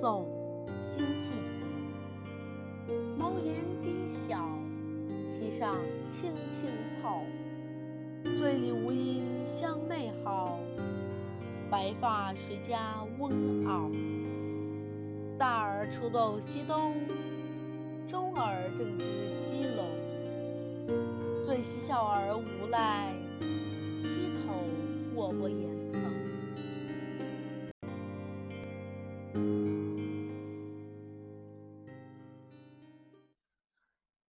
宋辛弃疾茅檐低小，溪上青青草。醉里吴音相媚好，白发谁家翁媪。大儿锄豆溪东，中儿正织鸡笼。最喜小儿无赖，溪头卧剥莲蓬。